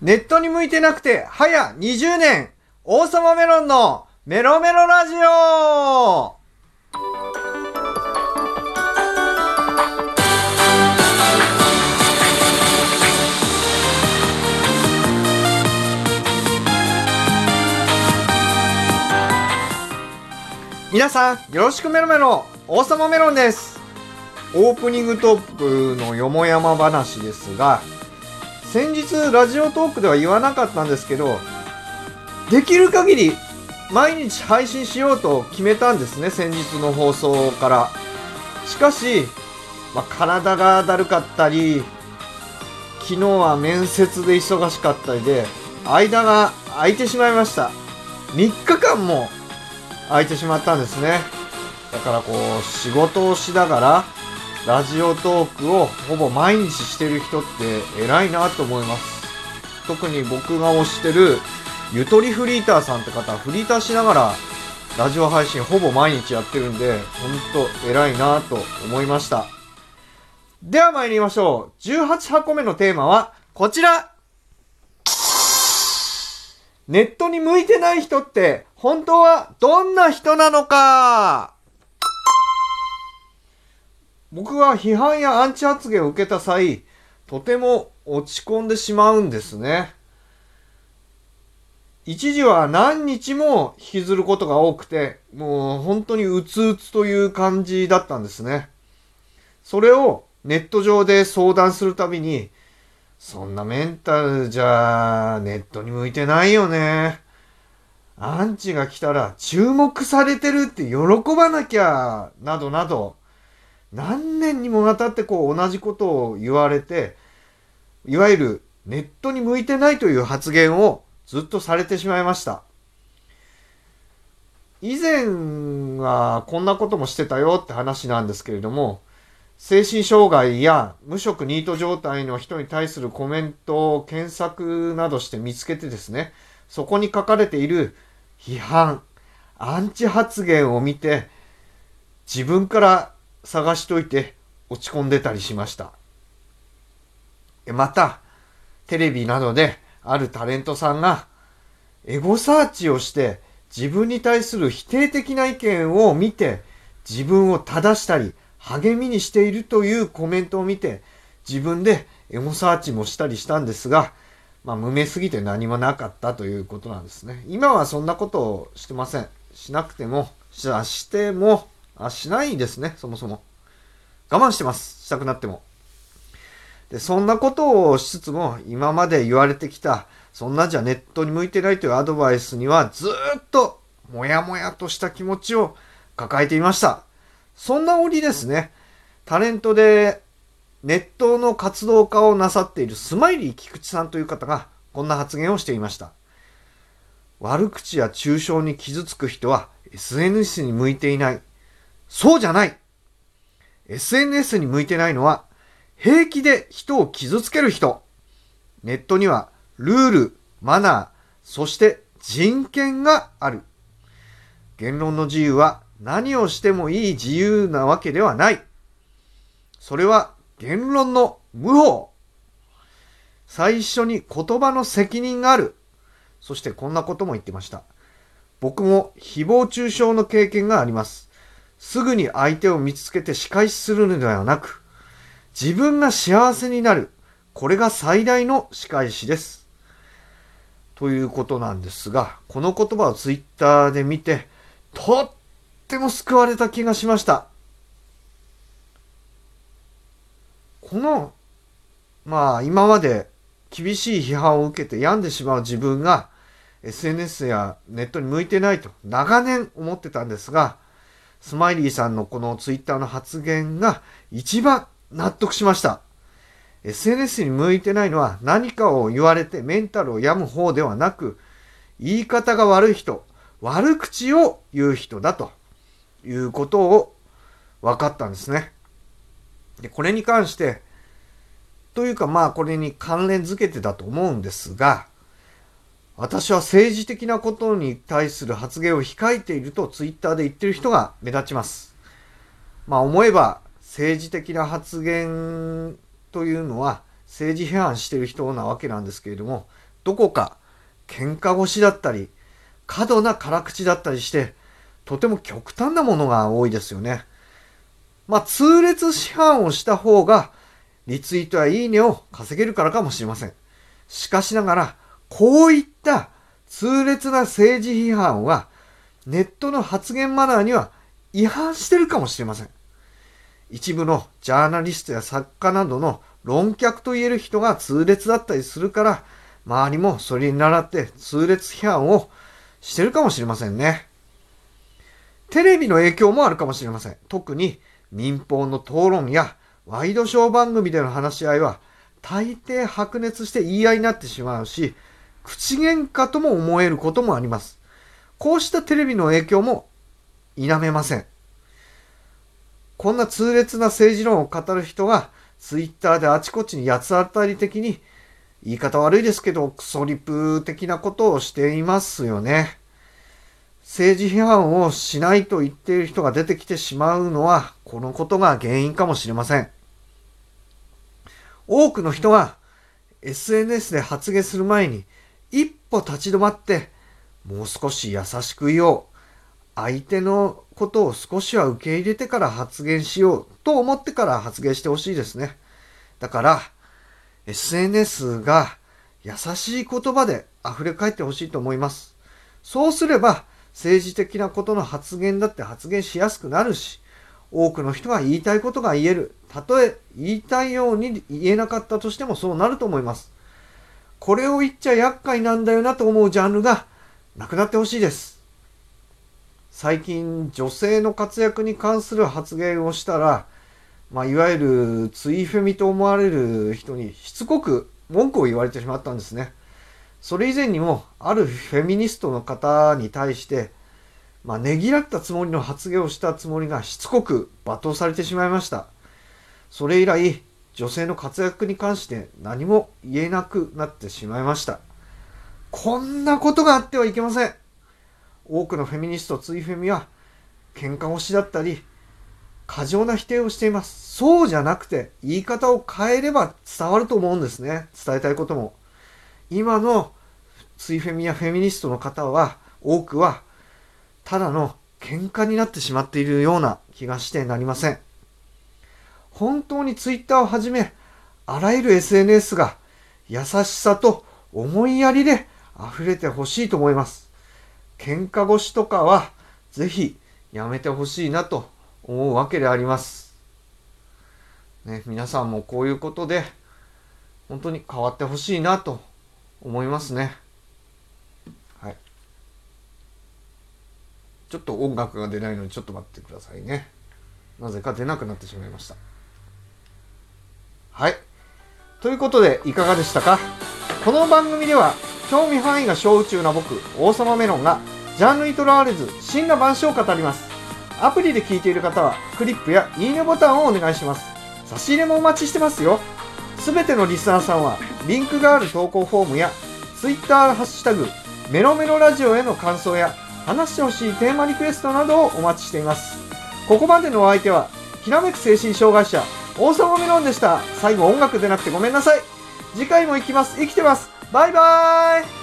ネットに向いてなくて、早20年、王様メロンのメロメロラジオ皆さん、よろしくメロメロ、王様メロンです。オープニングトークのよもやま話ですが、先日ラジオトークでは言わなかったんですけど、できる限り毎日配信しようと決めたんですね、先日の放送から。しかし、まあ、体がだるかったり、昨日は面接で忙しかったりで、間が空いてしまいました。3日間も空いてしまったんですね。だからこう、仕事をしながら、ラジオトークをほぼ毎日してる人って偉いなと思います。特に僕が推してるゆとりフリーターさんって方はフリーターしながらラジオ配信ほぼ毎日やってるんで、ほんと偉いなと思いました。では参りましょう。18箱目のテーマはこちらネットに向いてない人って本当はどんな人なのか僕は批判やアンチ発言を受けた際、とても落ち込んでしまうんですね。一時は何日も引きずることが多くて、もう本当にうつうつという感じだったんですね。それをネット上で相談するたびに、そんなメンタルじゃネットに向いてないよね。アンチが来たら注目されてるって喜ばなきゃ、などなど、何年にもわたってこう同じことを言われて、いわゆるネットに向いてないという発言をずっとされてしまいました。以前はこんなこともしてたよって話なんですけれども、精神障害や無職ニート状態の人に対するコメントを検索などして見つけてですね、そこに書かれている批判、アンチ発言を見て、自分から探しといて落ち込んでたりしました。また、テレビなどであるタレントさんがエゴサーチをして自分に対する否定的な意見を見て自分を正したり励みにしているというコメントを見て自分でエゴサーチもしたりしたんですが、まあ、無名すぎて何もなかったということなんですね。今はそんなことをしてません。しなくても、ししても、あ、しないですね、そもそも。我慢してます。したくなっても。で、そんなことをしつつも、今まで言われてきた、そんなじゃネットに向いてないというアドバイスには、ずっと、もやもやとした気持ちを抱えていました。そんな折ですね、タレントで、ネットの活動家をなさっているスマイリー菊池さんという方が、こんな発言をしていました。悪口や中傷に傷つく人は SNS に向いていない。そうじゃない !SNS に向いてないのは平気で人を傷つける人。ネットにはルール、マナー、そして人権がある。言論の自由は何をしてもいい自由なわけではない。それは言論の無法。最初に言葉の責任がある。そしてこんなことも言ってました。僕も誹謗中傷の経験があります。すぐに相手を見つけて仕返しするのではなく、自分が幸せになる。これが最大の仕返しです。ということなんですが、この言葉をツイッターで見て、とっても救われた気がしました。この、まあ今まで厳しい批判を受けて病んでしまう自分が SNS やネットに向いてないと長年思ってたんですが、スマイリーさんのこのツイッターの発言が一番納得しました。SNS に向いてないのは何かを言われてメンタルを病む方ではなく、言い方が悪い人、悪口を言う人だということを分かったんですね。で、これに関して、というかまあこれに関連づけてだと思うんですが、私は政治的なことに対する発言を控えているとツイッターで言ってる人が目立ちます。まあ思えば政治的な発言というのは政治批判してる人なわけなんですけれども、どこか喧嘩腰だったり、過度な辛口だったりして、とても極端なものが多いですよね。まあ、痛烈批判をした方が、リツイートやいいねを稼げるからかもしれません。しかしながら、こういった痛烈な政治批判は、ネットの発言マナーには違反してるかもしれません。一部のジャーナリストや作家などの論客と言える人が痛烈だったりするから、周りもそれに倣って痛烈批判をしてるかもしれませんね。テレビの影響もあるかもしれません。特に民放の討論やワイドショー番組での話し合いは大抵白熱して言い合いになってしまうし、口喧嘩とも思えることもあります。こうしたテレビの影響も否めません。こんな痛烈な政治論を語る人がツイッターであちこちに八つ当たり的に言い方悪いですけどクソリプ的なことをしていますよね。政治批判をしないと言っている人が出てきてしまうのはこのことが原因かもしれません。多くの人が SNS で発言する前に一歩立ち止まってもう少し優しく言おう。相手のことを少しは受け入れてから発言しようと思ってから発言してほしいですね。だから、SNS が優しい言葉で溢れ返ってほしいと思います。そうすれば、政治的なことの発言だって発言しやすくなるし、多くの人が言いたいことが言える。たとえ言いたいように言えなかったとしてもそうなると思います。これを言っちゃ厄介なんだよなと思うジャンルがなくなってほしいです。最近女性の活躍に関する発言をしたら、まあ、いわゆるツイフェミと思われる人にしつこく文句を言われてしまったんですね。それ以前にもあるフェミニストの方に対して、まあ、ねぎらったつもりの発言をしたつもりがしつこく罵倒されてしまいました。それ以来、女性の活躍に関して何も言えなくなってしまいました。こんなことがあってはいけません。多くのフェミニスト、ツイフェミは、喧嘩腰だったり、過剰な否定をしています。そうじゃなくて、言い方を変えれば伝わると思うんですね。伝えたいことも。今のツイフェミやフェミニストの方は、多くは、ただの喧嘩になってしまっているような気がしてなりません。本当にツイッターをはじめ、あらゆる SNS が優しさと思いやりで溢れてほしいと思います。喧嘩腰とかはぜひやめてほしいなと思うわけであります。ね、皆さんもこういうことで本当に変わってほしいなと思いますね。はい。ちょっと音楽が出ないのでちょっと待ってくださいね。なぜか出なくなってしまいました。はい。ということでいかがでしたか？この番組では興味範囲が小宇宙な僕、王様メロンが、ジャンルにとらわれず、真羅万象を語ります。アプリで聞いている方は、クリップやいいねボタンをお願いします。差し入れもお待ちしてますよ。すべてのリスナーさんは、リンクがある投稿フォームや、Twitter ハッシュタグ、メロメロラジオへの感想や、話してほしいテーマリクエストなどをお待ちしています。ここまでのお相手は、きらめく精神障害者、王様メロンでした。最後音楽出なくてごめんなさい。次回も行きます。生きてます。バイバーイ